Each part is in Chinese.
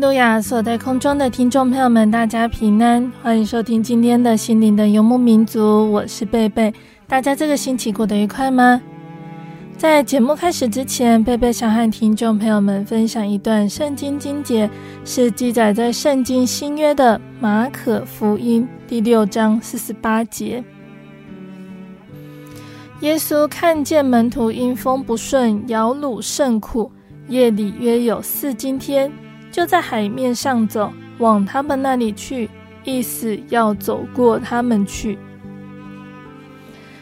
路亚！所在空中的听众朋友们，大家平安，欢迎收听今天的心灵的游牧民族，我是贝贝。大家这个星期过得愉快吗？在节目开始之前，贝贝想和听众朋友们分享一段圣经经节，是记载在圣经新约的马可福音第六章四十八节。耶稣看见门徒因风不顺，摇橹甚苦，夜里约有四更天。就在海面上走，往他们那里去，意思要走过他们去。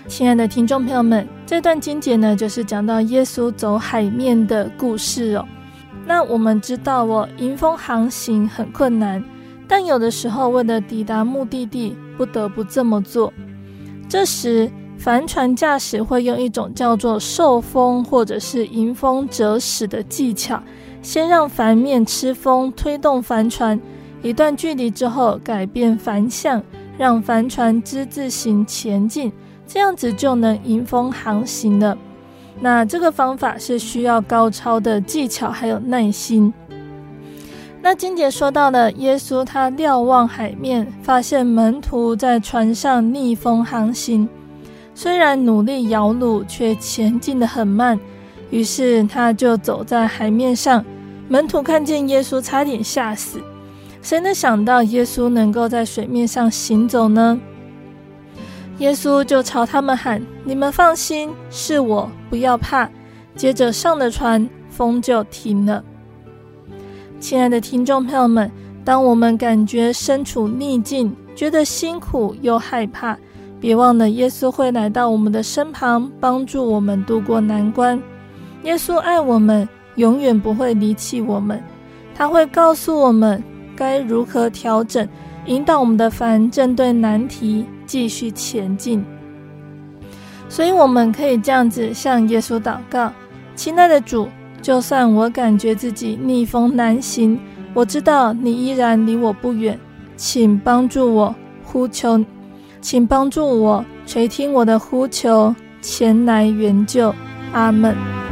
亲爱的听众朋友们，这段经节呢，就是讲到耶稣走海面的故事哦。那我们知道哦，迎风航行很困难，但有的时候为了抵达目的地，不得不这么做。这时，帆船驾驶会用一种叫做受风或者是迎风折驶的技巧。先让帆面吃风，推动帆船一段距离之后，改变帆向，让帆船之字形前进，这样子就能迎风航行了。那这个方法是需要高超的技巧还有耐心。那经节说到了耶稣，他瞭望海面，发现门徒在船上逆风航行，虽然努力摇橹，却前进得很慢。于是他就走在海面上，门徒看见耶稣，差点吓死。谁能想到耶稣能够在水面上行走呢？耶稣就朝他们喊：“你们放心，是我，不要怕。”接着上了船，风就停了。亲爱的听众朋友们，当我们感觉身处逆境，觉得辛苦又害怕，别忘了耶稣会来到我们的身旁，帮助我们度过难关。耶稣爱我们，永远不会离弃我们。他会告诉我们该如何调整，引导我们的帆正对难题继续前进。所以，我们可以这样子向耶稣祷告：亲爱的主，就算我感觉自己逆风难行，我知道你依然离我不远，请帮助我呼求，请帮助我垂听我的呼求，前来援救。阿门。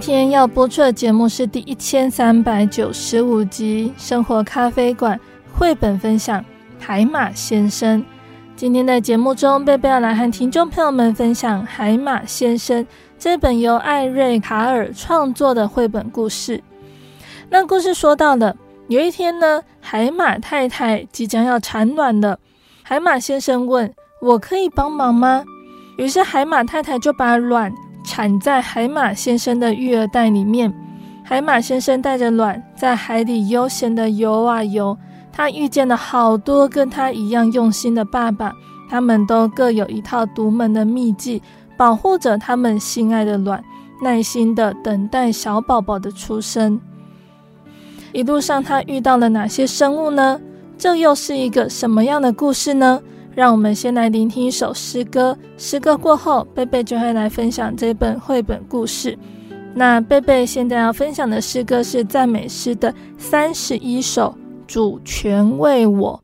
今天要播出的节目是第一千三百九十五集《生活咖啡馆》绘本分享《海马先生》。今天的节目中，贝贝要来和听众朋友们分享《海马先生》这本由艾瑞卡尔创作的绘本故事。那故事说到了，有一天呢，海马太太即将要产卵了。海马先生问：“我可以帮忙吗？”于是海马太太就把卵。产在海马先生的育儿袋里面，海马先生带着卵在海里悠闲地游啊游。他遇见了好多跟他一样用心的爸爸，他们都各有一套独门的秘技，保护着他们心爱的卵，耐心地等待小宝宝的出生。一路上他遇到了哪些生物呢？这又是一个什么样的故事呢？让我们先来聆听一首诗歌。诗歌过后，贝贝就会来分享这本绘本故事。那贝贝现在要分享的诗歌是赞美诗的三十一首，主权为我。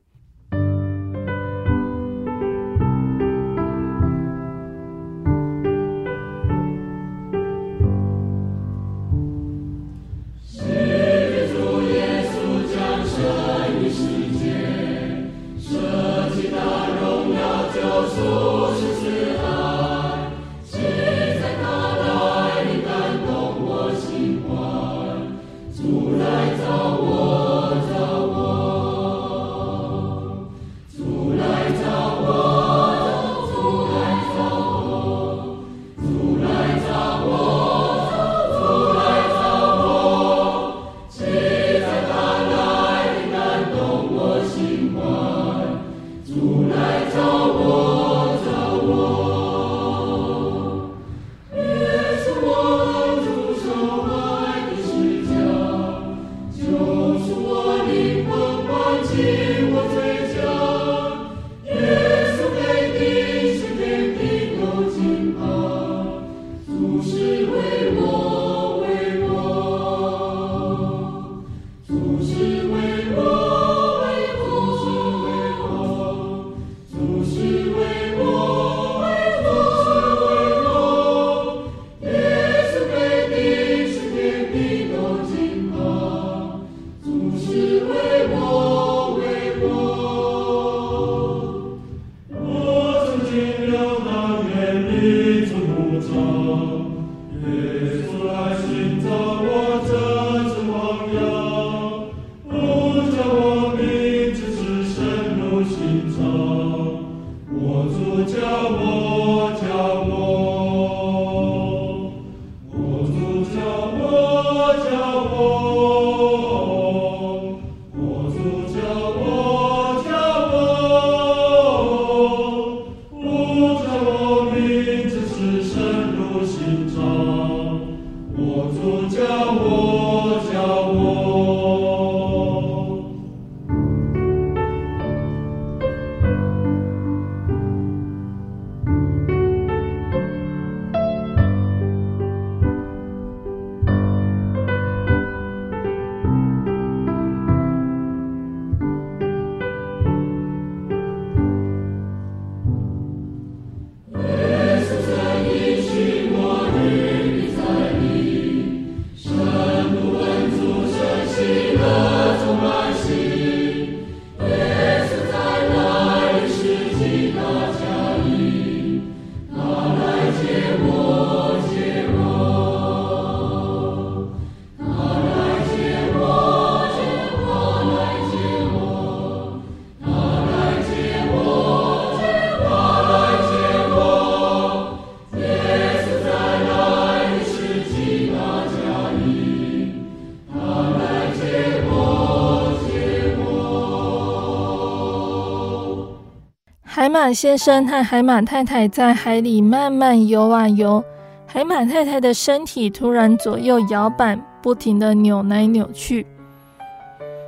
马先生和海马太太在海里慢慢游啊游，海马太太的身体突然左右摇摆，不停地扭来扭去。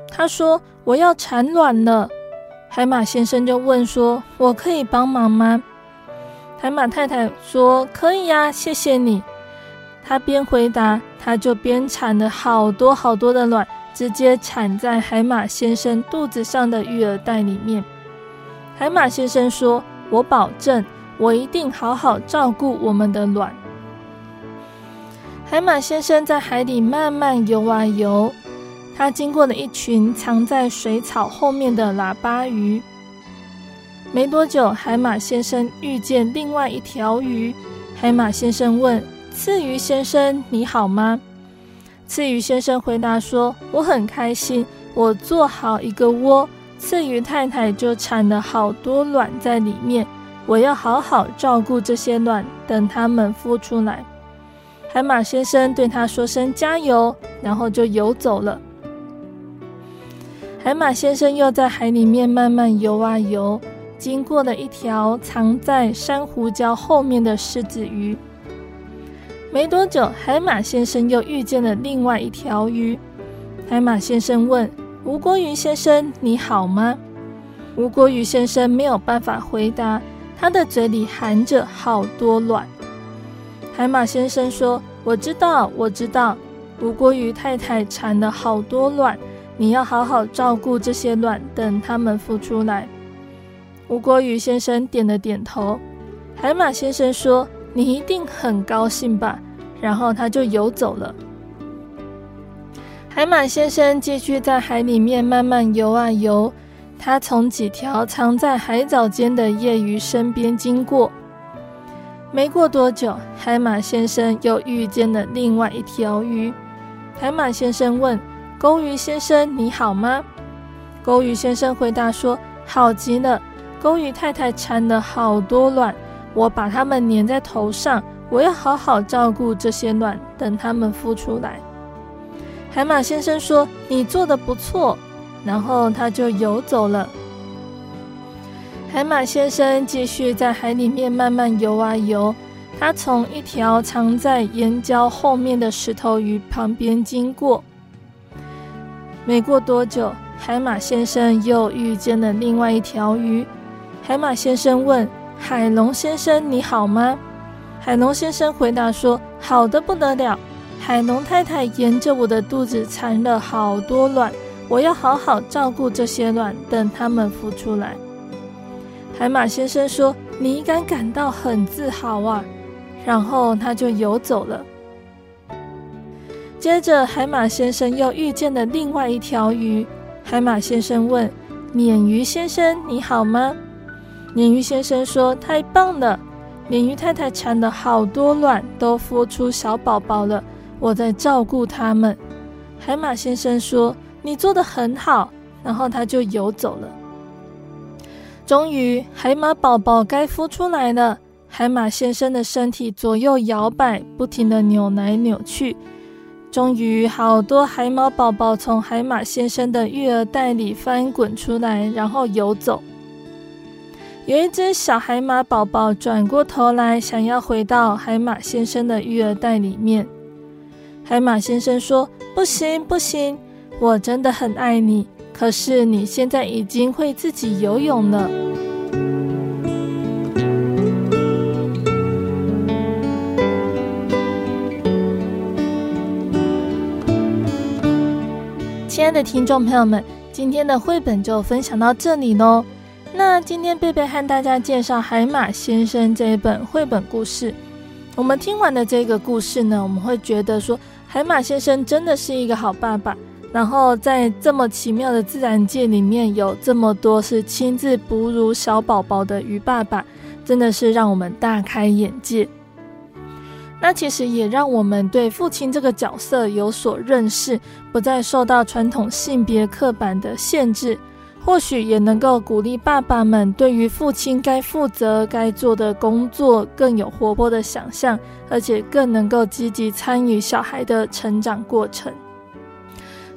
他说：“我要产卵了。”海马先生就问说：“我可以帮忙吗？”海马太太说：“可以呀，谢谢你。”他边回答，他就边产了好多好多的卵，直接产在海马先生肚子上的育儿袋里面。海马先生说：“我保证，我一定好好照顾我们的卵。”海马先生在海里慢慢游啊游，他经过了一群藏在水草后面的喇叭鱼。没多久，海马先生遇见另外一条鱼。海马先生问：“刺鱼先生，你好吗？”刺鱼先生回答说：“我很开心，我做好一个窝。”刺鱼太太就产了好多卵在里面，我要好好照顾这些卵，等它们孵出来。海马先生对他说声加油，然后就游走了。海马先生又在海里面慢慢游啊游，经过了一条藏在珊瑚礁后面的狮子鱼。没多久，海马先生又遇见了另外一条鱼。海马先生问。吴郭鱼先生，你好吗？吴郭鱼先生没有办法回答，他的嘴里含着好多卵。海马先生说：“我知道，我知道，吴郭鱼太太产了好多卵，你要好好照顾这些卵，等它们孵出来。”吴郭鱼先生点了点头。海马先生说：“你一定很高兴吧？”然后他就游走了。海马先生继续在海里面慢慢游啊游，他从几条藏在海藻间的夜鱼身边经过。没过多久，海马先生又遇见了另外一条鱼。海马先生问：“钩鱼先生，你好吗？”钩鱼先生回答说：“好极了，钩鱼太太产了好多卵，我把它们粘在头上，我要好好照顾这些卵，等它们孵出来。”海马先生说：“你做的不错。”然后他就游走了。海马先生继续在海里面慢慢游啊游，他从一条藏在岩礁后面的石头鱼旁边经过。没过多久，海马先生又遇见了另外一条鱼。海马先生问：“海龙先生，你好吗？”海龙先生回答说：“好的不得了。海龙太太沿着我的肚子产了好多卵，我要好好照顾这些卵，等它们孵出来。”海马先生说：“你应该感到很自豪啊。”然后他就游走了。接着，海马先生又遇见了另外一条鱼。海马先生问：“鲶鱼先生，你好吗？”鲶鱼先生说：“太棒了！鲶鱼太太产了好多卵，都孵出小宝宝了，我在照顾他们。”海马先生说：“你做得很好。”然后他就游走了。终于，海马宝宝该孵出来了。海马先生的身体左右摇摆，不停的扭来扭去。终于，好多海马宝宝从海马先生的育儿袋里翻滚出来，然后游走。有一只小海马宝宝转过头来，想要回到海马先生的育儿袋里面。海马先生说：“不行，不行，我真的很爱你。”可是你现在已经会自己游泳了。亲爱的听众朋友们，今天的绘本就分享到这里喽。那今天贝贝和大家介绍《海马先生》这一本绘本故事。我们听完了这个故事呢，我们会觉得说，海马先生真的是一个好爸爸。然后在这么奇妙的自然界里面，有这么多是亲自哺乳小宝宝的鱼爸爸，真的是让我们大开眼界。那其实也让我们对父亲这个角色有所认识，不再受到传统性别刻板的限制，或许也能够鼓励爸爸们对于父亲该负责、该做的工作更有活泼的想象，而且更能够积极参与小孩的成长过程。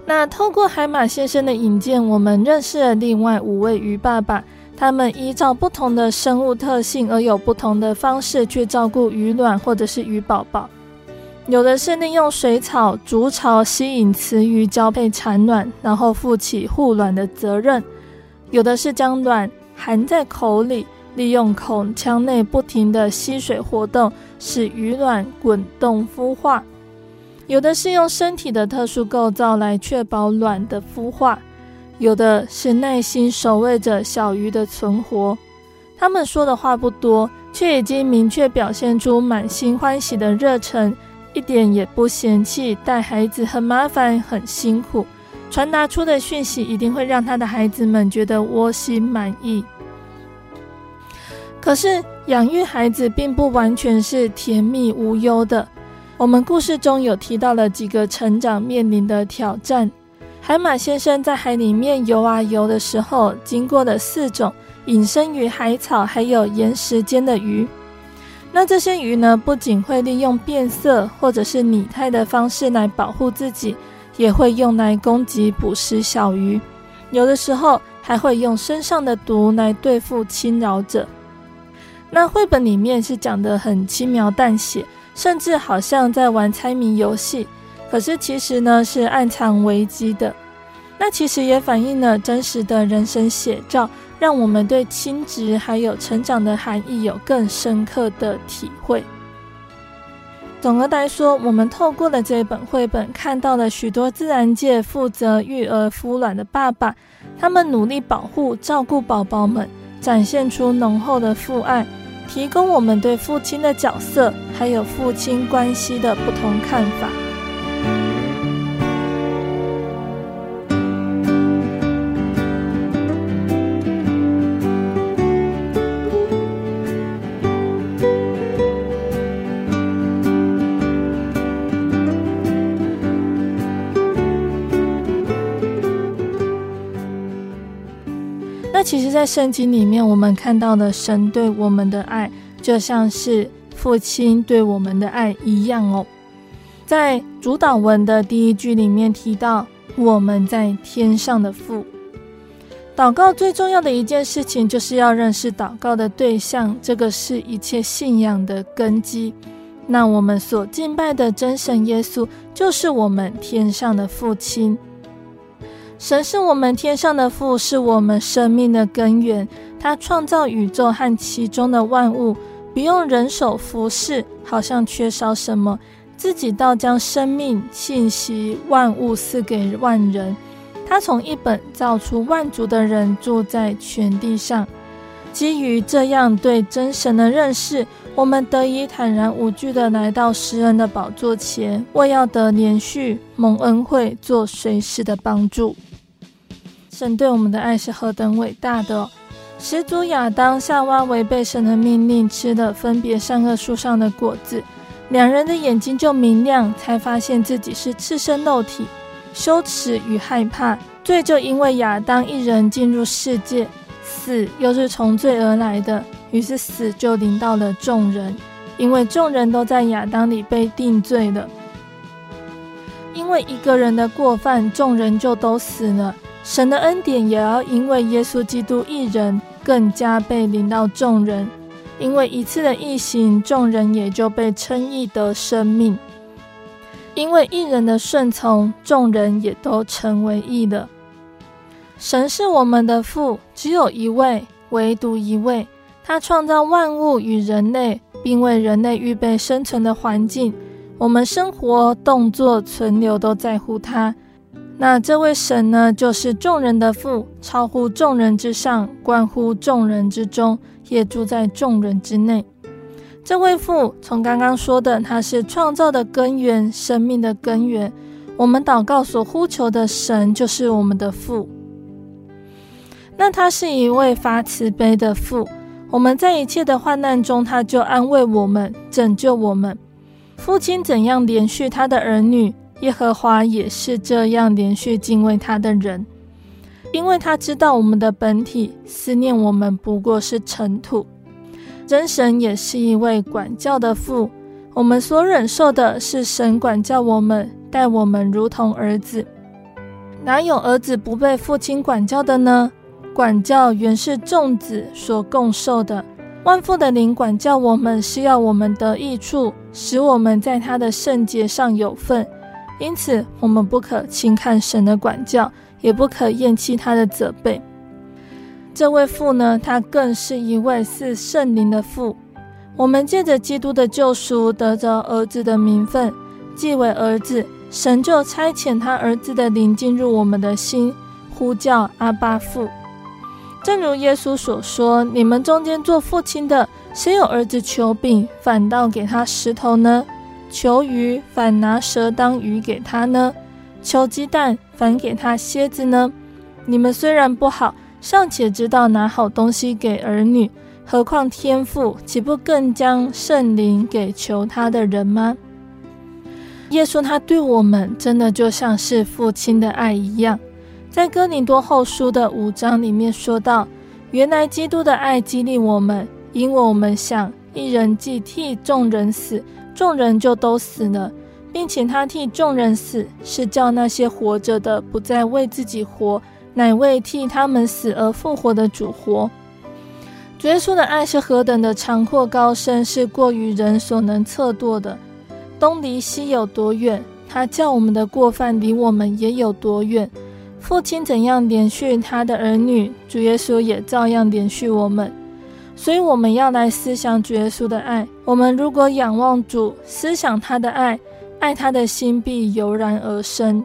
那透过海马先生的引荐，我们认识了另外五位鱼爸爸。他们依照不同的生物特性，而有不同的方式去照顾鱼卵或者是鱼宝宝。有的是利用水草竹草吸引雌鱼交配产卵，然后负起护卵的责任；有的是将卵含在口里，利用口腔内不停的吸水活动，使鱼卵滚动孵化。有的是用身体的特殊构造来确保卵的孵化，有的是耐心守卫着小鱼的存活。他们说的话不多，却已经明确表现出满心欢喜的热忱，一点也不嫌弃带孩子很麻烦、很辛苦。传达出的讯息一定会让他的孩子们觉得窝心满意。可是养育孩子并不完全是甜蜜无忧的。我们故事中有提到了几个成长面临的挑战。海马先生在海里面游啊游的时候，经过了四种隐身于海草还有岩石间的鱼。那这些鱼呢，不仅会利用变色或者是拟态的方式来保护自己，也会用来攻击捕食小鱼。有的时候还会用身上的毒来对付侵扰者。那绘本里面是讲得很轻描淡写。甚至好像在玩猜谜游戏，可是其实呢是暗藏危机的。那其实也反映了真实的人生写照。让我们对亲职还有成长的含义有更深刻的体会。总的来说，我们透过了这本绘本，看到了许多自然界负责育儿孵卵的爸爸，他们努力保护、照顾宝宝们，展现出浓厚的父爱，提供我们对父亲的角色还有父亲关系的不同看法。在圣经里面，我们看到的神对我们的爱，就像是父亲对我们的爱一样哦。在主祷文的第一句里面提到，我们在天上的父。祷告最重要的一件事情，就是要认识祷告的对象，这个是一切信仰的根基。那我们所敬拜的真神耶稣，就是我们天上的父亲。神是我们天上的父，是我们生命的根源。他创造宇宙和其中的万物，不用人手服侍，好像缺少什么，自己倒将生命、信息、万物赐给万人。他从一本造出万族的人，住在全地上。基于这样对真神的认识，我们得以坦然无惧地来到施恩的宝座前，为要得连续蒙恩惠，做随时的帮助。神对我们的爱是何等伟大的哦！始祖亚当、夏娃违背神的命令，吃了分别善恶树上的果子，两人的眼睛就明亮，才发现自己是赤身露体，羞耻与害怕。罪就因为亚当一人进入世界，死又是从罪而来的，于是死就临到了众人，因为众人都在亚当里被定罪了。因为一个人的过犯，众人就都死了。神的恩典也要因为耶稣基督一人更加被临到众人，因为一次的异行，众人也就被称义得生命；因为一人的顺从，众人也都成为义了。神是我们的父，只有一位，唯独一位。他创造万物与人类，并为人类预备生存的环境。我们生活、动作、存留都在乎他。那这位神呢，就是众人的父，超乎众人之上，关乎众人之中，也住在众人之内。这位父，从刚刚说的，他是创造的根源，生命的根源。我们祷告所呼求的神，就是我们的父。那他是一位发慈悲的父，我们在一切的患难中，他就安慰我们，拯救我们。父亲怎样怜恤他的儿女？耶和华也是这样连续敬畏他的人，因为他知道我们的本体，思念我们不过是尘土。真神也是一位管教的父，我们所忍受的是神管教我们，待我们如同儿子。哪有儿子不被父亲管教的呢？管教原是众子所共受的。万父的灵管教我们，是要我们得益处，使我们在他的圣洁上有份。因此，我们不可轻看神的管教，也不可厌弃他的责备。这位父呢，他更是一位是圣灵的父。我们借着基督的救赎，得着儿子的名分，既为儿子，神就差遣他儿子的灵进入我们的心，呼叫阿爸父。正如耶稣所说：“你们中间做父亲的，谁有儿子求饼，反倒给他石头呢？”求鱼，反拿蛇当鱼给他呢？求鸡蛋，反给他蝎子呢？你们虽然不好，尚且知道拿好东西给儿女，何况天父岂不更将圣灵给求他的人吗？耶稣他对我们真的就像是父亲的爱一样，在哥林多后书的五章里面说到，原来基督的爱激励我们，因为我们想一人既替众人死。众人就都死了，并且他替众人死，是叫那些活着的不再为自己活，乃为替他们死而复活的主活。主耶稣的爱是何等的长阔高深，是过于人所能测度的。东离西有多远，他叫我们的过犯离我们也有多远。父亲怎样怜恤他的儿女，主耶稣也照样怜恤我们。所以我们要来思想主耶稣的爱。我们如果仰望主，思想他的爱，爱他的心必油然而生。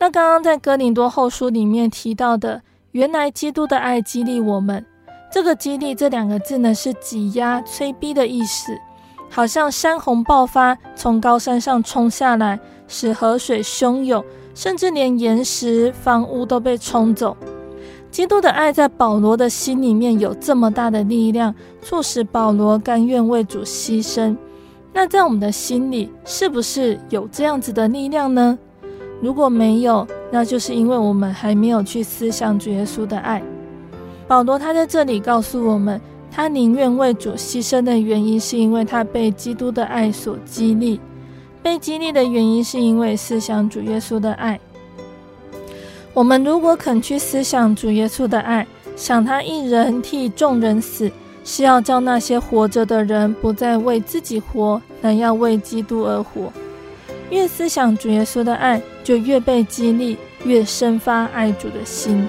那刚刚在哥林多后书里面提到的，原来基督的爱激励我们。这个“激励”这两个字呢，是挤压、催逼的意思，好像山洪爆发，从高山上冲下来，使河水汹涌，甚至连岩石、房屋都被冲走。基督的爱在保罗的心里面有这么大的力量，促使保罗甘愿为主牺牲。那在我们的心里，是不是有这样子的力量呢？如果没有，那就是因为我们还没有去思想主耶稣的爱。保罗他在这里告诉我们，他宁愿为主牺牲的原因，是因为他被基督的爱所激励。被激励的原因，是因为思想主耶稣的爱。我们如果肯去思想主耶稣的爱，想他一人替众人死，是要叫那些活着的人不再为自己活，乃要为基督而活。越思想主耶稣的爱，就越被激励，越生发爱主的心。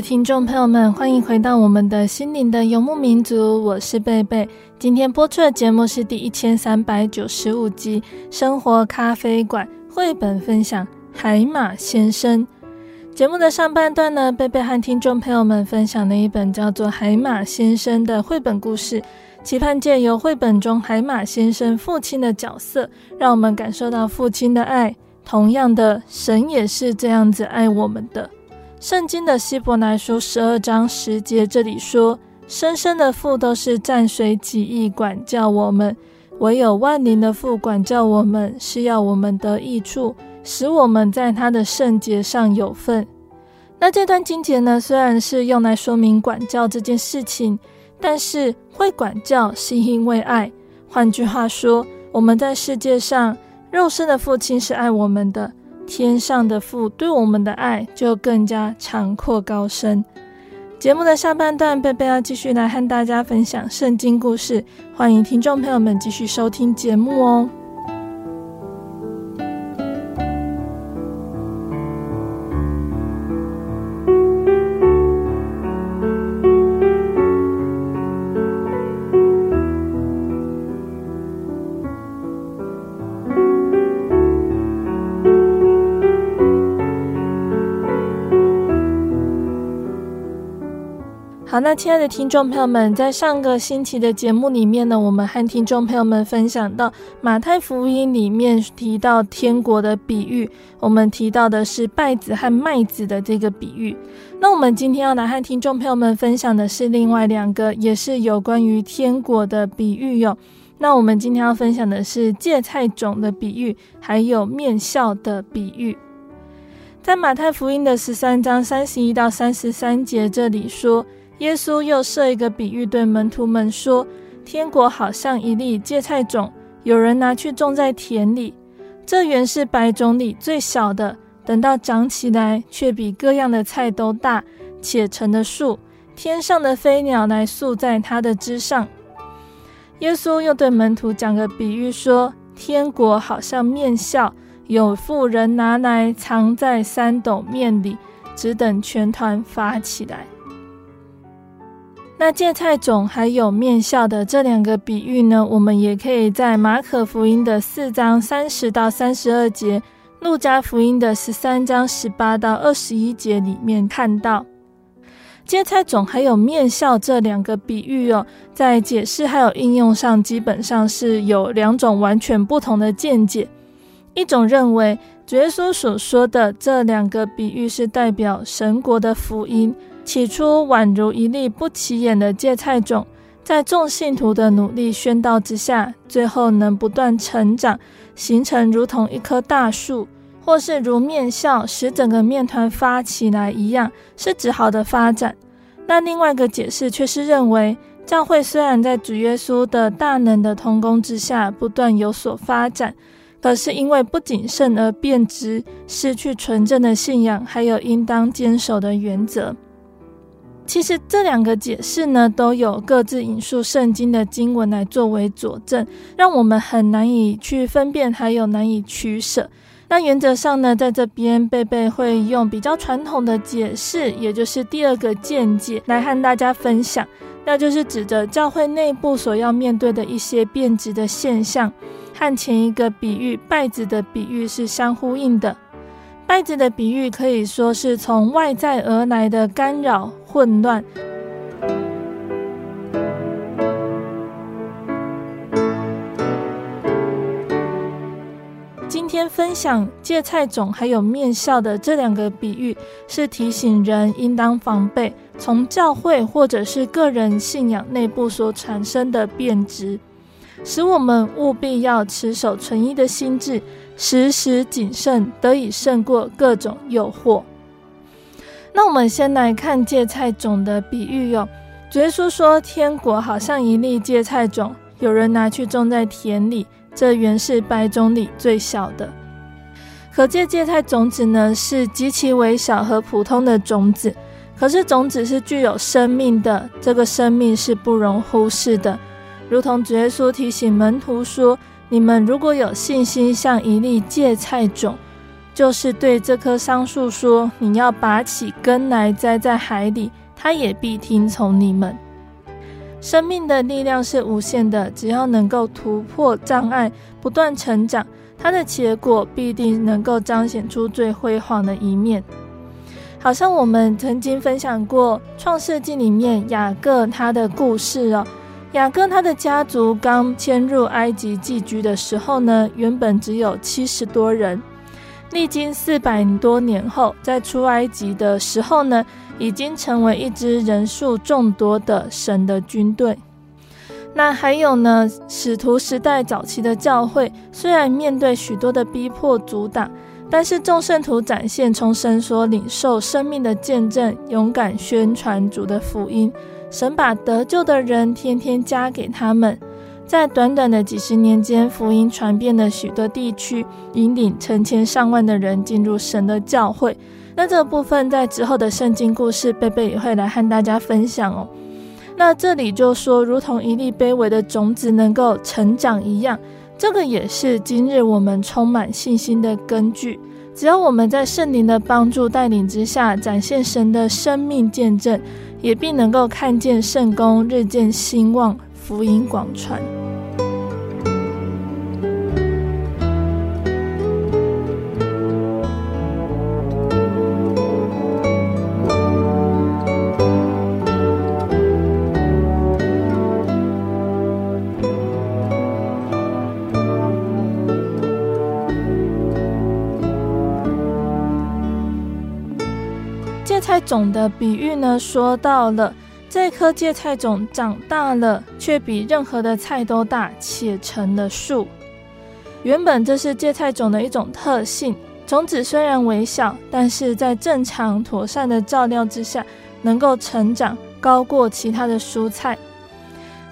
听众朋友们，欢迎回到我们的心灵的游牧民族，我是贝贝。今天播出的节目是第一千三百九十五集《生活咖啡馆》绘本分享《海马先生》。节目的上半段呢，贝贝和听众朋友们分享了一本叫做《海马先生》的绘本故事，期盼借由绘本中海马先生父亲的角色，让我们感受到父亲的爱。同样的，神也是这样子爱我们的。圣经的希伯来书十二章十节这里说：“生生的父都是暂随己意管教我们，唯有万灵的父管教我们，是要我们得益处，使我们在他的圣洁上有份。”那这段经节呢，虽然是用来说明管教这件事情，但是会管教是因为爱。换句话说，我们在世界上，肉身的父亲是爱我们的。天上的父对我们的爱就更加长阔高深。节目的下半段，贝贝要继续来和大家分享圣经故事，欢迎听众朋友们继续收听节目哦。那亲爱的听众朋友们，在上个星期的节目里面呢，我们和听众朋友们分享到马太福音里面提到天国的比喻，我们提到的是稗子和麦子的这个比喻。那我们今天要来和听众朋友们分享的是另外两个，也是有关于天国的比喻哟。那我们今天要分享的是芥菜种的比喻，还有面酵的比喻。在马太福音的十三章三十一到三十三节这里说。耶稣又设一个比喻，对门徒们说：“天国好像一粒芥菜种，有人拿去种在田里。这原是百种里最小的，等到长起来，却比各样的菜都大，且成了树。天上的飞鸟来宿在它的枝上。”耶稣又对门徒讲个比喻，说：“天国好像面酵，有妇人拿来藏在三斗面里，只等全团发起来。”那芥菜种还有面酵的这两个比喻呢，我们也可以在马可福音的四章三十到三十二节，路加福音的十三章十八到二十一节里面看到。芥菜种还有面酵这两个比喻哦，在解释还有应用上，基本上是有两种完全不同的见解。一种认为，主耶稣所说的这两个比喻是代表神国的福音。起初宛如一粒不起眼的芥菜种，在众信徒的努力宣道之下，最后能不断成长，形成如同一棵大树，或是如面酵使整个面团发起来一样，是指好的发展。那另外一个解释却是认为，教会虽然在主耶稣的大能的同工之下不断有所发展，可是因为不谨慎而变质，失去纯正的信仰，还有应当坚守的原则。其实这两个解释呢，都有各自引述圣经的经文来作为佐证，让我们很难以去分辨，还有难以取舍。那原则上呢，在这边贝贝会用比较传统的解释，也就是第二个见解来和大家分享，那就是指着教会内部所要面对的一些变质的现象，和前一个比喻拜子的比喻是相呼应的。拜子的比喻可以说是从外在而来的干扰混乱。今天分享芥菜种还有面酵的这两个比喻，是提醒人应当防备从教会或者是个人信仰内部所产生的变质。使我们务必要持守纯一的心志，时时谨慎，得以胜过各种诱惑。那我们先来看芥菜种的比喻哟。主耶稣说，天国好像一粒芥菜种，有人拿去种在田里，这原是百种里最小的。可见芥菜种子呢，是极其微小和普通的种子，可是种子是具有生命的，这个生命是不容忽视的。如同主耶稣提醒门徒说：“你们如果有信心，像一粒芥菜种，就是对这棵桑树说：‘你要拔起根来栽在海里’，它也必听从你们。生命的力量是无限的，只要能够突破障碍，不断成长，它的结果必定能够彰显出最辉煌的一面。好像我们曾经分享过《创世纪》里面雅各他的故事哦。”雅各他的家族刚迁入埃及寄居的时候呢，原本只有七十多人。历经四百多年后，在出埃及的时候呢，已经成为一支人数众多的神的军队。那还有呢，使徒时代早期的教会，虽然面对许多的逼迫阻挡，但是众圣徒展现从神所领受生命的见证，勇敢宣传主的福音。神把得救的人天天加给他们，在短短的几十年间，福音传遍了许多地区，引领成千上万的人进入神的教会。那这部分在之后的圣经故事，贝贝也会来和大家分享哦。那这里就说，如同一粒卑微的种子能够成长一样，这个也是今日我们充满信心的根据。只要我们在圣灵的帮助带领之下，展现神的生命见证。也必能够看见圣工日渐兴旺，福音广传。种的比喻呢，说到了这颗芥菜种长大了，却比任何的菜都大，且成了树。原本这是芥菜种的一种特性，种子虽然微小，但是在正常妥善的照料之下，能够成长高过其他的蔬菜，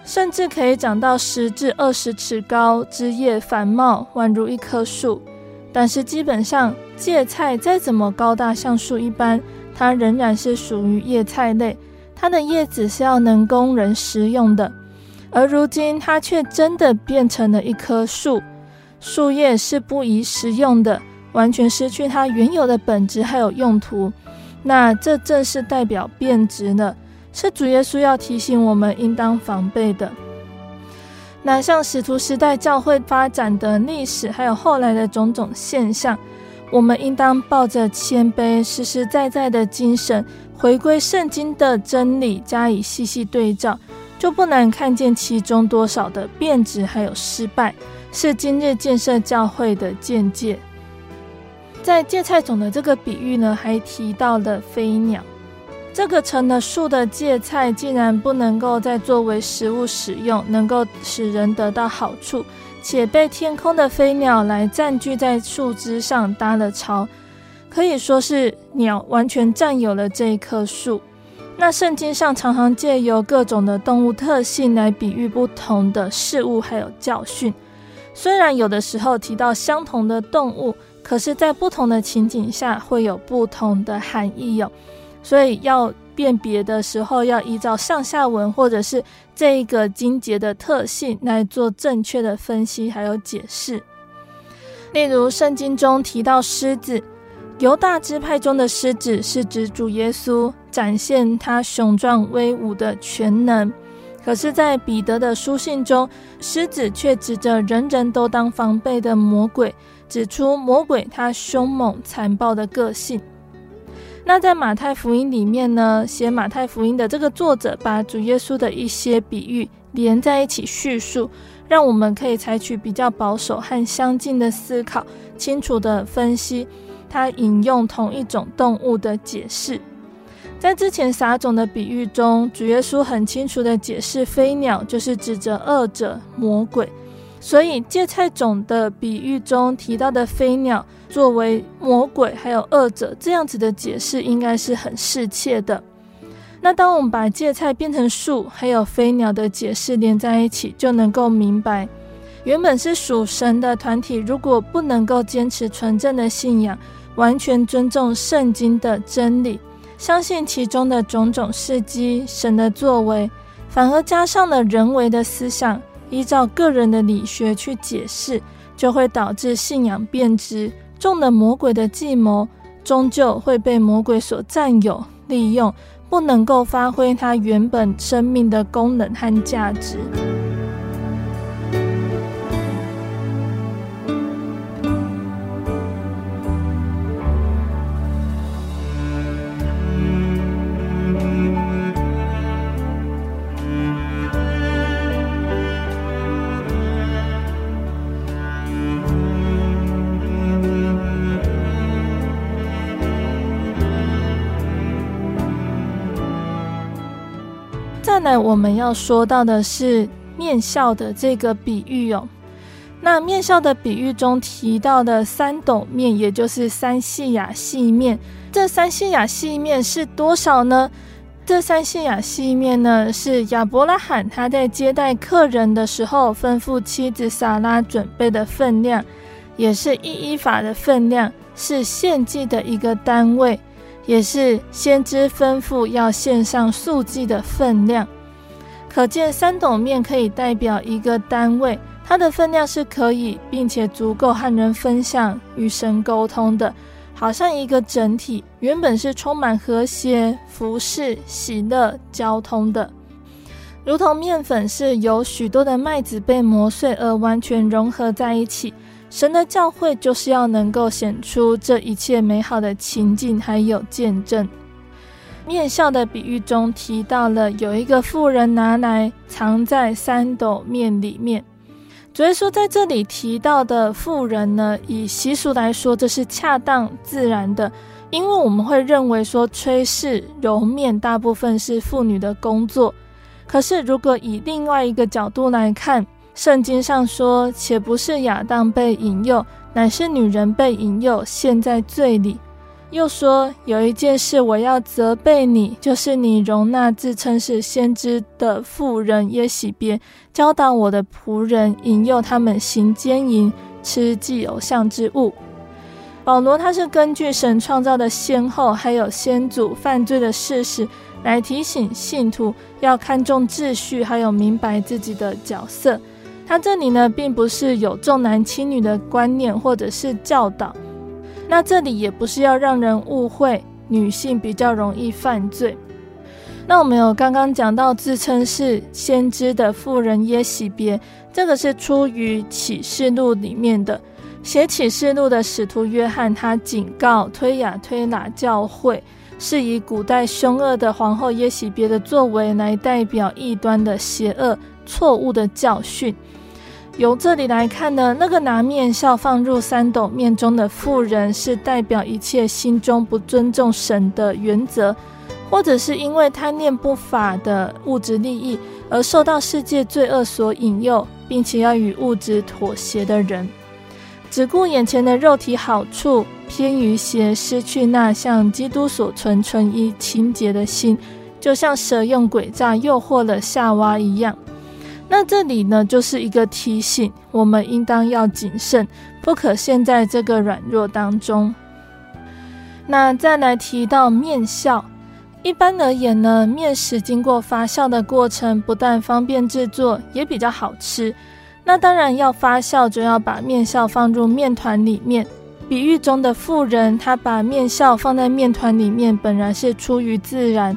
甚至可以长到十至二十尺高，枝叶繁茂，宛如一棵树。但是基本上，芥菜再怎么高大，像树一般。它仍然是属于叶菜类，它的叶子是要能供人食用的，而如今它却真的变成了一棵树，树叶是不宜食用的，完全失去它原有的本质还有用途。那这正是代表变质了，是主耶稣要提醒我们应当防备的。那像使徒时代教会发展的历史，还有后来的种种现象。我们应当抱着谦卑、实实在在的精神，回归圣经的真理，加以细细对照，就不难看见其中多少的变质还有失败，是今日建设教会的见解。在芥菜种的这个比喻呢，还提到了飞鸟。这个成了树的芥菜，竟然不能够再作为食物使用，能够使人得到好处。且被天空的飞鸟来占据在树枝上搭了巢，可以说是鸟完全占有了这一棵树。那圣经上常常借由各种的动物特性来比喻不同的事物，还有教训。虽然有的时候提到相同的动物，可是，在不同的情景下会有不同的含义哟。所以要辨别的时候，要依照上下文或者是这一个经节的特性来做正确的分析，还有解释。例如，圣经中提到狮子。犹大支派中的狮子是指主耶稣展现他雄壮威武的全能，可是，在彼得的书信中，狮子却指着人人都当防备的魔鬼，指出魔鬼他凶猛残暴的个性。那在马太福音里面呢，写马太福音的这个作者把主耶稣的一些比喻连在一起叙述，让我们可以采取比较保守和相近的思考，清楚的分析。他引用同一种动物的解释，在之前撒种的比喻中，主耶稣很清楚地解释飞鸟就是指着恶者魔鬼，所以芥菜种的比喻中提到的飞鸟作为魔鬼还有恶者这样子的解释，应该是很适切的。那当我们把芥菜变成树，还有飞鸟的解释连在一起，就能够明白，原本是属神的团体，如果不能够坚持纯正的信仰。完全尊重圣经的真理，相信其中的种种事迹、神的作为，反而加上了人为的思想，依照个人的理学去解释，就会导致信仰变质，中了魔鬼的计谋，终究会被魔鬼所占有、利用，不能够发挥它原本生命的功能和价值。再来，我们要说到的是面酵的这个比喻哦。那面酵的比喻中提到的三斗面，也就是三细亚细面，这三细亚细面是多少呢？这三细亚细面呢，是亚伯拉罕他在接待客人的时候吩咐妻子撒拉准备的分量，也是一一法的分量，是献祭的一个单位。也是先知吩咐要献上素祭的分量，可见三斗面可以代表一个单位，它的分量是可以并且足够和人分享、与神沟通的，好像一个整体，原本是充满和谐、服饰、喜乐、交通的，如同面粉是由许多的麦子被磨碎而完全融合在一起。神的教会就是要能够显出这一切美好的情境，还有见证。面酵的比喻中提到了有一个妇人拿来藏在三斗面里面。主耶稣在这里提到的妇人呢，以习俗来说，这是恰当自然的，因为我们会认为说炊事揉面大部分是妇女的工作。可是如果以另外一个角度来看，圣经上说，且不是亚当被引诱，乃是女人被引诱，陷在罪里。又说，有一件事我要责备你，就是你容纳自称是先知的妇人耶洗别，教导我的仆人，引诱他们行奸淫，吃祭偶像之物。保罗他是根据神创造的先后，还有先祖犯罪的事实，来提醒信徒要看重秩序，还有明白自己的角色。他这里呢，并不是有重男轻女的观念或者是教导，那这里也不是要让人误会女性比较容易犯罪。那我们有刚刚讲到自称是先知的妇人耶洗别，这个是出于启示录里面的。写启示录的使徒约翰，他警告推雅推拿教会，是以古代凶恶的皇后耶洗别的作为来代表异端的邪恶错误的教训。由这里来看呢，那个拿面酵放入三斗面中的妇人，是代表一切心中不尊重神的原则，或者是因为贪念不法的物质利益而受到世界罪恶所引诱，并且要与物质妥协的人，只顾眼前的肉体好处，偏于邪，失去那像基督所存纯一清洁的心，就像蛇用诡诈诱惑了夏娃一样。那这里呢，就是一个提醒，我们应当要谨慎，不可陷在这个软弱当中。那再来提到面酵，一般而言呢，面食经过发酵的过程，不但方便制作，也比较好吃。那当然要发酵，就要把面酵放入面团里面。比喻中的妇人，她把面酵放在面团里面，本来是出于自然。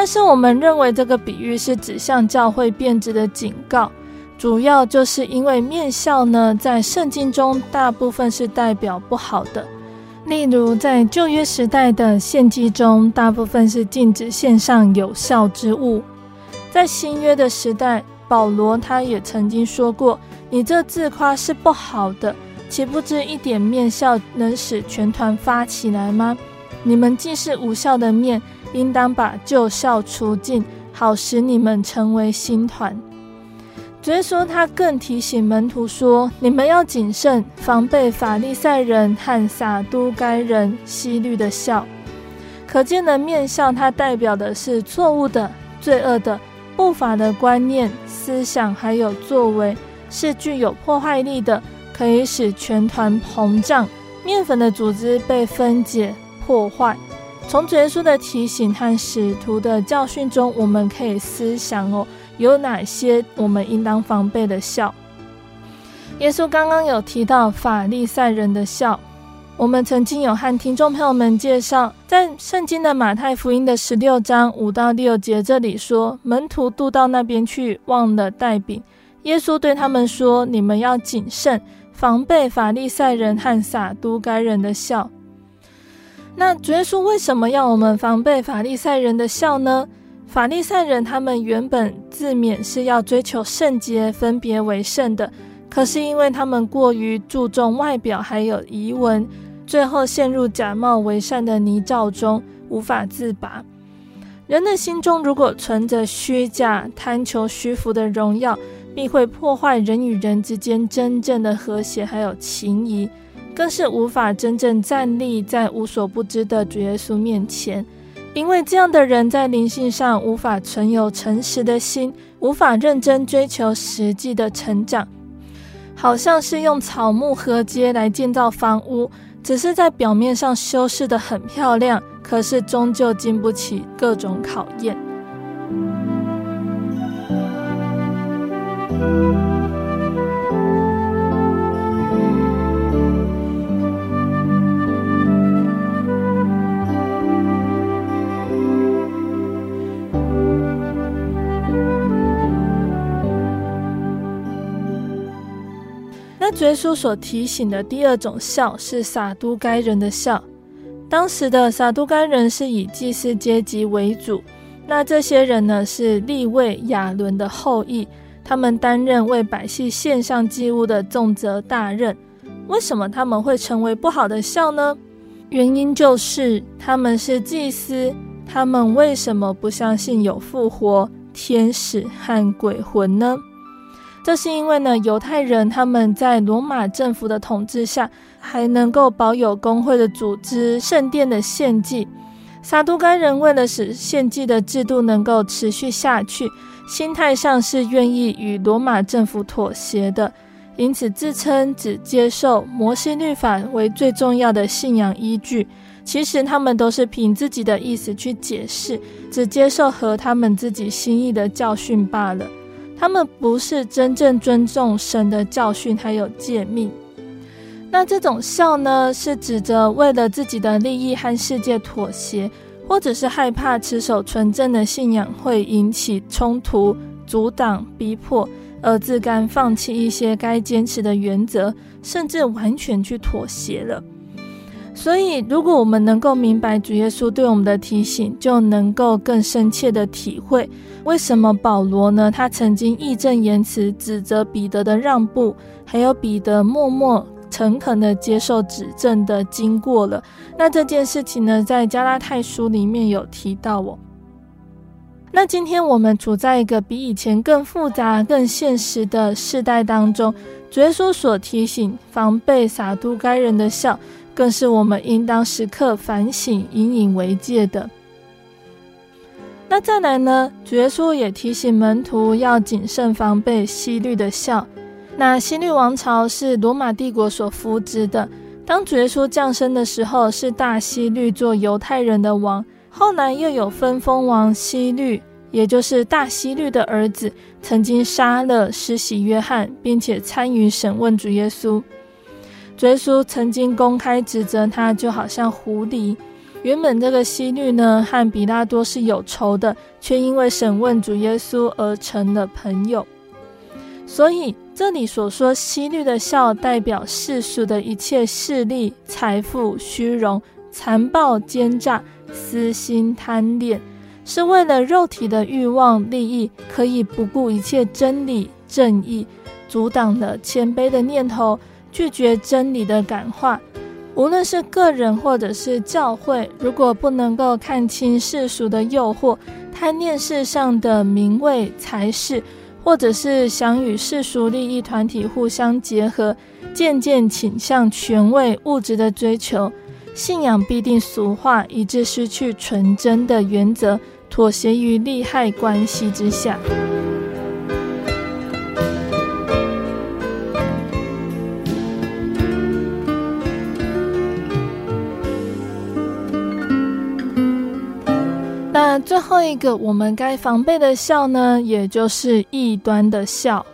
但是我们认为这个比喻是指向教会变质的警告，主要就是因为面酵呢，在圣经中大部分是代表不好的。例如在旧约时代的献祭中，大部分是禁止献上有效之物。在新约的时代，保罗他也曾经说过：“你这自夸是不好的，岂不知一点面酵能使全团发起来吗？你们既是无效的面。”应当把旧酵除尽，好使你们成为新团。所以说，他更提醒门徒说：“你们要谨慎，防备法利赛人和撒都该人西律的酵。”可见的面酵，它代表的是错误的、罪恶的、不法的观念、思想，还有作为，是具有破坏力的，可以使全团膨胀，面粉的组织被分解、破坏。从主耶稣的提醒和使徒的教训中，我们可以思想哦，有哪些我们应当防备的笑？耶稣刚刚有提到法利赛人的笑，我们曾经有和听众朋友们介绍，在圣经的马太福音的十六章五到六节这里说，门徒渡到那边去，忘了带饼。耶稣对他们说：“你们要谨慎，防备法利赛人和撒都该人的笑。”那主耶稣为什么要我们防备法利赛人的笑呢？法利赛人他们原本自勉是要追求圣洁、分别为圣的，可是因为他们过于注重外表，还有仪文，最后陷入假冒为善的泥沼中，无法自拔。人的心中如果存着虚假、贪求虚浮的荣耀，必会破坏人与人之间真正的和谐，还有情谊。更是无法真正站立在无所不知的主耶稣面前，因为这样的人在灵性上无法存有诚实的心，无法认真追求实际的成长，好像是用草木禾秸来建造房屋，只是在表面上修饰的很漂亮，可是终究经不起各种考验。主耶稣所提醒的第二种酵是撒都该人的酵。当时的撒都该人是以祭司阶级为主，那这些人呢是利未亚伦的后裔，他们担任为百姓献上祭物的重责大任。为什么他们会成为不好的酵呢？原因就是他们是祭司，他们为什么不相信有复活、天使和鬼魂呢？这是因为呢，犹太人他们在罗马政府的统治下，还能够保有工会的组织、圣殿的献祭。撒都该人为了使献祭的制度能够持续下去，心态上是愿意与罗马政府妥协的，因此自称只接受摩西律法为最重要的信仰依据。其实他们都是凭自己的意思去解释，只接受合他们自己心意的教训罢了。他们不是真正尊重神的教训，还有诫命。那这种孝呢，是指着为了自己的利益和世界妥协，或者是害怕持守纯正的信仰会引起冲突、阻挡、逼迫，而自甘放弃一些该坚持的原则，甚至完全去妥协了。所以，如果我们能够明白主耶稣对我们的提醒，就能够更深切的体会为什么保罗呢？他曾经义正言辞指责彼得的让步，还有彼得默默诚恳的接受指正的经过了。那这件事情呢，在加拉太书里面有提到哦。那今天我们处在一个比以前更复杂、更现实的世代当中，主耶稣所提醒防备撒都该人的笑。更是我们应当时刻反省、引以为戒的。那再来呢，主耶稣也提醒门徒要谨慎防备希律的笑。那希律王朝是罗马帝国所扶植的。当主耶稣降生的时候，是大希律做犹太人的王。后来又有分封王希律，也就是大希律的儿子，曾经杀了施洗约翰，并且参与审问主耶稣。主耶稣曾经公开指责他，就好像狐狸。原本这个西律呢，和比拉多是有仇的，却因为审问主耶稣而成了朋友。所以这里所说西律的笑，代表世俗的一切势力、财富、虚荣、残暴、奸诈、私心、贪恋，是为了肉体的欲望、利益，可以不顾一切真理、正义，阻挡了谦卑的念头，拒绝真理的感化。无论是个人或者是教会，如果不能够看清世俗的诱惑，贪念世上的名位、财势，或者是想与世俗利益团体互相结合，渐渐倾向权位、物质的追求，信仰必定俗化，以致失去纯真的原则，妥协于利害关系之下。最后一个我们该防备的笑呢，也就是异端的笑。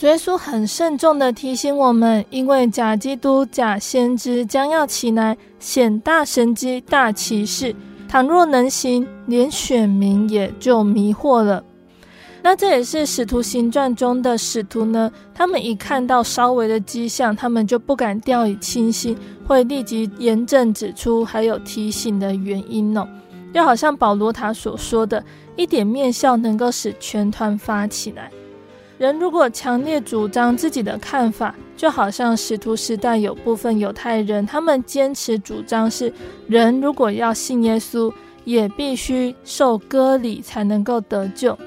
耶稣很慎重地提醒我们，因为假基督、假先知将要起来，显大神迹、大奇事，倘若能行，连选民也就迷惑了。那这也是使徒行传中的使徒呢，他们一看到稍微的迹象，他们就不敢掉以轻心，会立即严正指出，还有提醒的原因哦。就好像保罗他所说的，一点面酵能够使全团发起来。人如果强烈主张自己的看法，就好像使徒时代有部分犹太人，他们坚持主张是人如果要信耶稣，也必须受割礼才能够得救。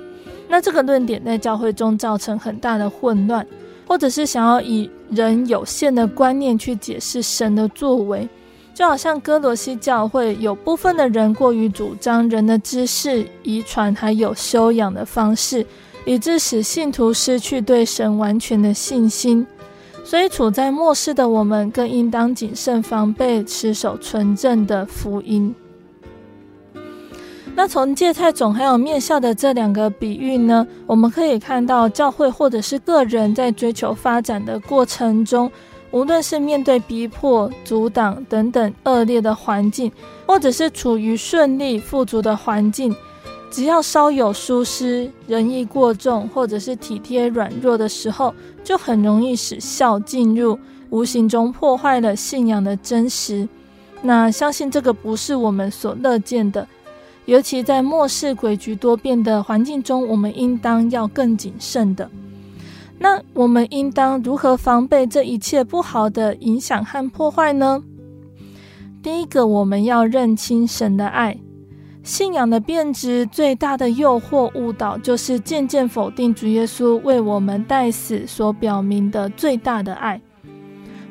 那这个论点在教会中造成很大的混乱，或者是想要以人有限的观念去解释神的作为。就好像哥罗西教会有部分的人过于主张人的知识、遗传还有修养的方式，以致使信徒失去对神完全的信心。所以处在末世的我们，更应当谨慎防备，持守纯正的福音。那从芥菜种还有面酵的这两个比喻呢，我们可以看到教会或者是个人在追求发展的过程中。无论是面对逼迫、阻挡等等恶劣的环境，或者是处于顺利富足的环境，只要稍有疏失、仁义过重，或者是体贴软弱的时候，就很容易使孝进入，无形中破坏了信仰的真实。那相信这个不是我们所乐见的，尤其在末世诡谲多变的环境中，我们应当要更谨慎的。那我们应当如何防备这一切不好的影响和破坏呢？第一个，我们要认清神的爱。信仰的变质最大的诱惑误导，就是渐渐否定主耶稣为我们代死所表明的最大的爱。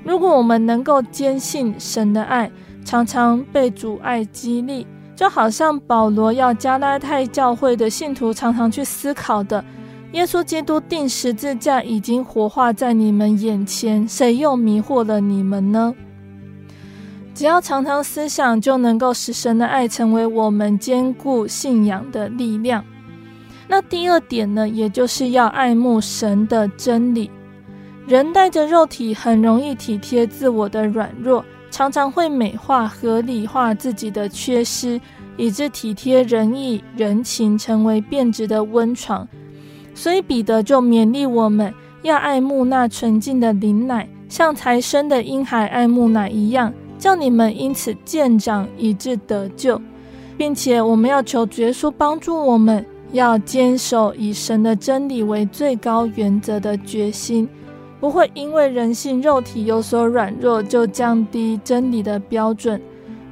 如果我们能够坚信神的爱，常常被主爱激励，就好像保罗要加拉太教会的信徒常常去思考的。耶稣基督钉十字架已经活化在你们眼前，谁又迷惑了你们呢？只要常常思想，就能够使神的爱成为我们坚固信仰的力量。那第二点呢，也就是要爱慕神的真理。人带着肉体，很容易体贴自我的软弱，常常会美化、合理化自己的缺失，以致体贴仁义、人情成为变质的温床。所以彼得就勉励我们要爱慕那纯净的灵奶，像才生的婴孩爱慕奶一样，叫你们因此渐长，以致得救，并且我们要求主耶稣帮助我们，要坚守以神的真理为最高原则的决心，不会因为人性肉体有所软弱就降低真理的标准，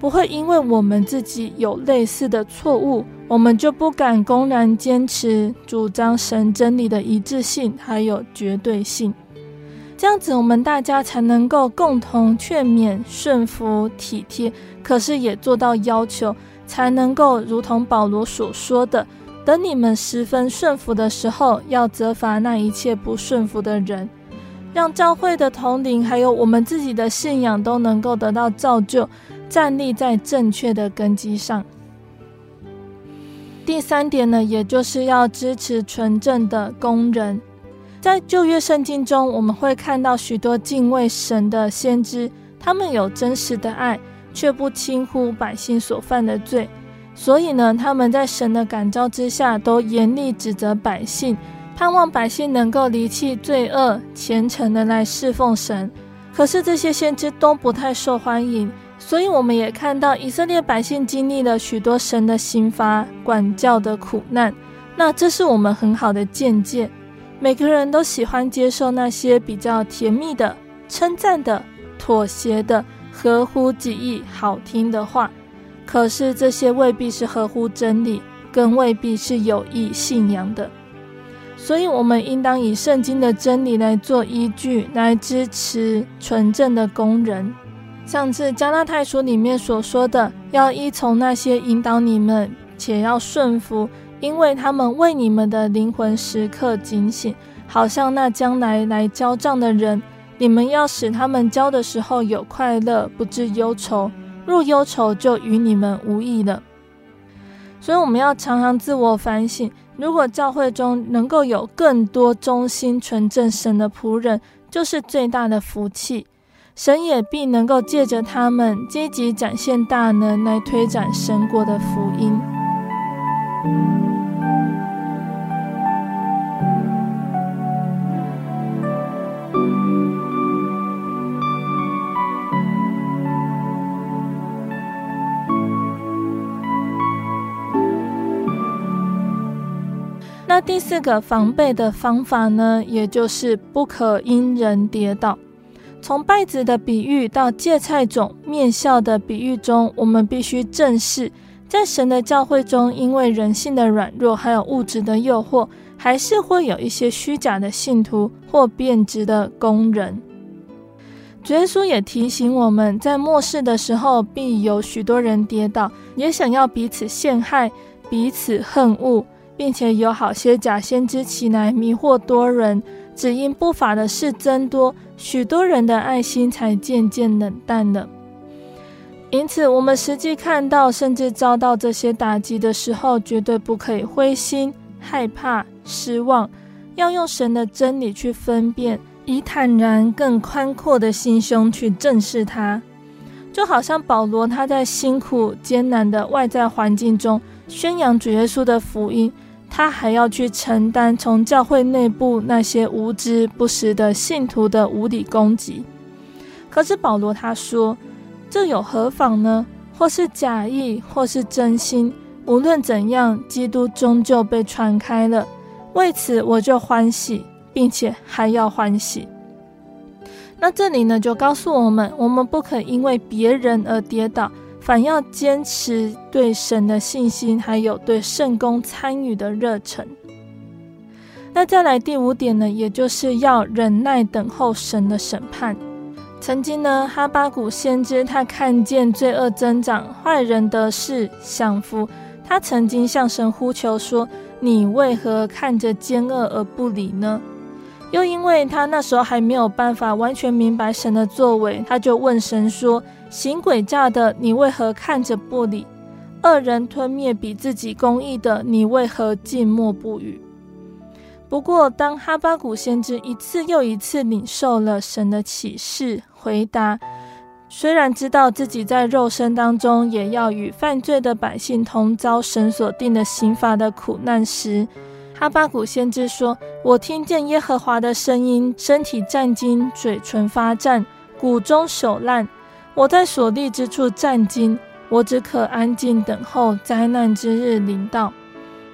不会因为我们自己有类似的错误。我们就不敢公然坚持主张神真理的一致性，还有绝对性。这样子，我们大家才能够共同劝勉、顺服、体贴，可是也做到要求，才能够如同保罗所说的，等你们十分顺服的时候，要责罚那一切不顺服的人，让教会的统领还有我们自己的信仰都能够得到造就，站立在正确的根基上。第三点呢，也就是要支持纯正的工人。在旧约圣经中，我们会看到许多敬畏神的先知，他们有真实的爱，却不轻忽百姓所犯的罪。所以呢，他们在神的感召之下，都严厉指责百姓，盼望百姓能够离弃罪恶，虔诚的来侍奉神。可是这些先知都不太受欢迎，所以我们也看到以色列百姓经历了许多神的刑罚、管教的苦难。那这是我们很好的见解。每个人都喜欢接受那些比较甜蜜的、称赞的、妥协的、合乎己意、好听的话，可是这些未必是合乎真理，更未必是有益信仰的。所以，我们应当以圣经的真理来做依据，来支持纯正的工人。像是加拉太书里面所说的，要依从那些引导你们，且要顺服。因为他们为你们的灵魂时刻警醒，好像那将来来交账的人。你们要使他们交的时候有快乐，不致忧愁。若忧愁，就与你们无益了。所以我们要常常自我反省：如果教会中能够有更多忠心纯正神的仆人，就是最大的福气。神也必能够借着他们积极展现大能，来推展神国的福音。那第四个防备的方法呢，也就是不可因人跌倒。从稗子的比喻到芥菜种面酵的比喻中，我们必须正视，在神的教会中，因为人性的软弱，还有物质的诱惑，还是会有一些虚假的信徒或变质的工人。主耶稣也提醒我们，在末世的时候，必有许多人跌倒，也想要彼此陷害、彼此恨恶。并且有好些假先知起来迷惑多人，只因不法的事增多，许多人的爱心才渐渐冷淡了。因此，我们实际看到甚至遭到这些打击的时候，绝对不可以灰心、害怕、失望，要用神的真理去分辨，以坦然、更宽阔的心胸去正视它。就好像保罗他在辛苦艰难的外在环境中宣扬主耶稣的福音。他还要去承担从教会内部那些无知不实的信徒的无理攻击。可是保罗他说：“这有何妨呢？或是假意，或是真心，无论怎样，基督终究被传开了。为此我就欢喜，并且还要欢喜。”那这里呢，就告诉我们，我们不可因为别人而跌倒。反要坚持对神的信心，还有对圣工参与的热忱。那再来第五点呢，也就是要忍耐等候神的审判。曾经呢，哈巴谷先知他看见罪恶增长，坏人得势享福，他曾经向神呼求说：“你为何看着奸恶而不理呢？”又因为他那时候还没有办法完全明白神的作为，他就问神说。行诡诈的，你为何看着不理？恶人吞灭比自己公义的，你为何静默不语？不过，当哈巴谷先知一次又一次领受了神的启示回答，虽然知道自己在肉身当中也要与犯罪的百姓同遭神所定的刑罚的苦难时，哈巴谷先知说：“我听见耶和华的声音，身体战兢，嘴唇发颤，骨中朽烂。”我在所立之处战兢，我只可安静等候灾难之日临到。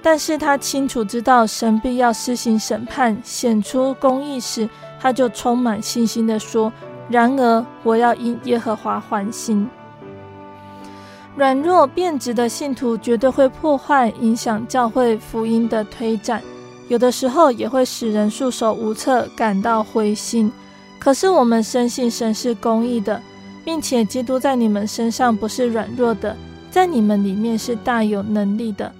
但是他清楚知道神必要施行审判，显出公义时，他就充满信心地说：“然而我要因耶和华欢心。”软弱变质的信徒绝对会破坏、影响教会福音的推展，有的时候也会使人束手无策，感到灰心。可是我们深信神是公义的。并且基督在你们身上不是软弱的，在你们里面是大有能力的。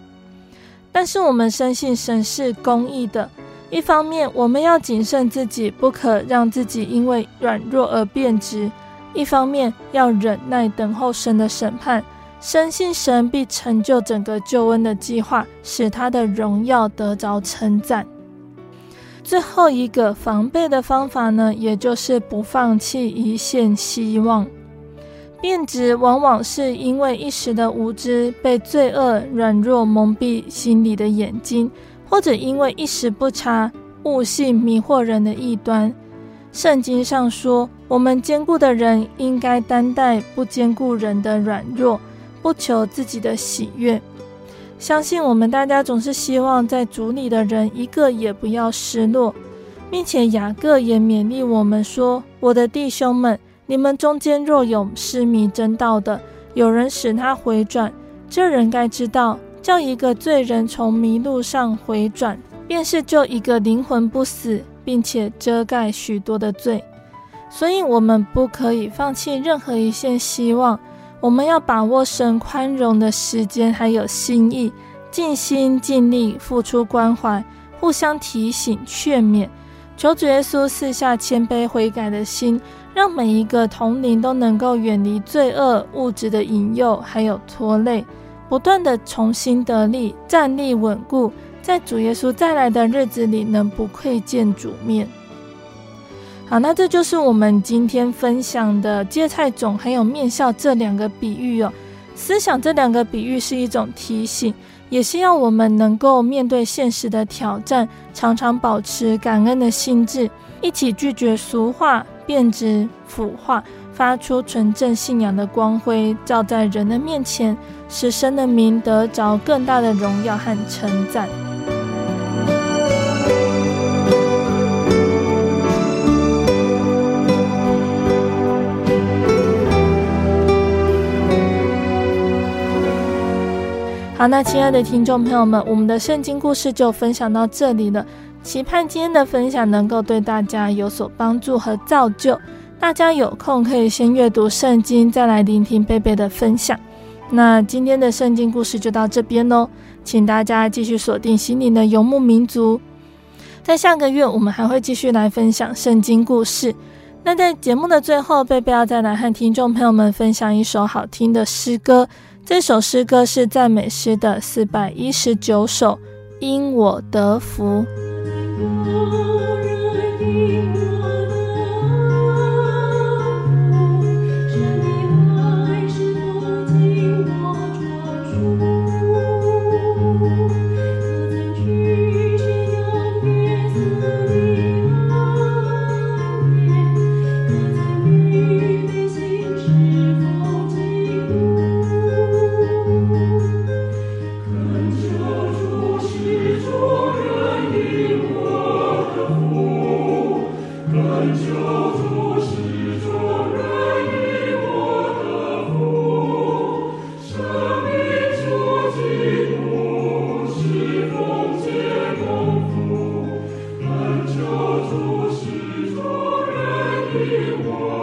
但是我们深信神是公义的，一方面我们要谨慎自己，不可让自己因为软弱而变质；一方面要忍耐等候神的审判，深信神必成就整个救恩的计划，使他的荣耀得着称赞。最后一个防备的方法呢，也就是不放弃一线希望。变质往往是因为一时的无知，被罪恶软弱蒙蔽心里的眼睛，或者因为一时不察，误信迷惑人的异端。圣经上说，我们坚固的人应该担待不坚固人的软弱，不求自己的喜悦。相信我们大家总是希望在主里的人一个也不要失落，并且雅各也勉励我们说：“我的弟兄们。”你们中间若有失迷真道的，有人使他回转，这人该知道，叫一个罪人从迷路上回转，便是救一个灵魂不死，并且遮盖许多的罪。所以，我们不可以放弃任何一线希望。我们要把握神宽容的时间，还有心意，尽心尽力付出关怀，互相提醒劝勉，求主耶稣赐下谦卑悔改的心。让每一个同灵都能够远离罪恶、物质的引诱，还有拖累，不断的重新得力，站立稳固，在主耶稣再来的日子里，能不愧见主面。好，那这就是我们今天分享的芥菜种还有面酵这两个比喻哦。思想这两个比喻是一种提醒，也是要我们能够面对现实的挑战，常常保持感恩的心志，一起拒绝俗化。变质腐化，发出纯正信仰的光辉，照在人的面前，使神的名得着更大的荣耀和称赞。好，那亲爱的听众朋友们，我们的圣经故事就分享到这里了。期盼今天的分享能够对大家有所帮助和造就。大家有空可以先阅读圣经，再来聆听贝贝的分享。那今天的圣经故事就到这边喽，请大家继续锁定心灵的游牧民族。在下个月，我们还会继续来分享圣经故事。那在节目的最后，贝贝要再来和听众朋友们分享一首好听的诗歌。这首诗歌是赞美诗的四百一十九首，因我得福。world.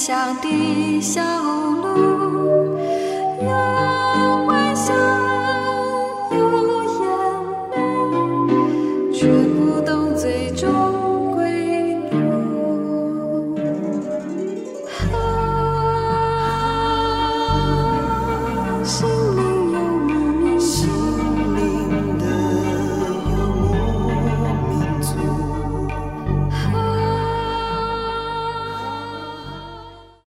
乡的小路。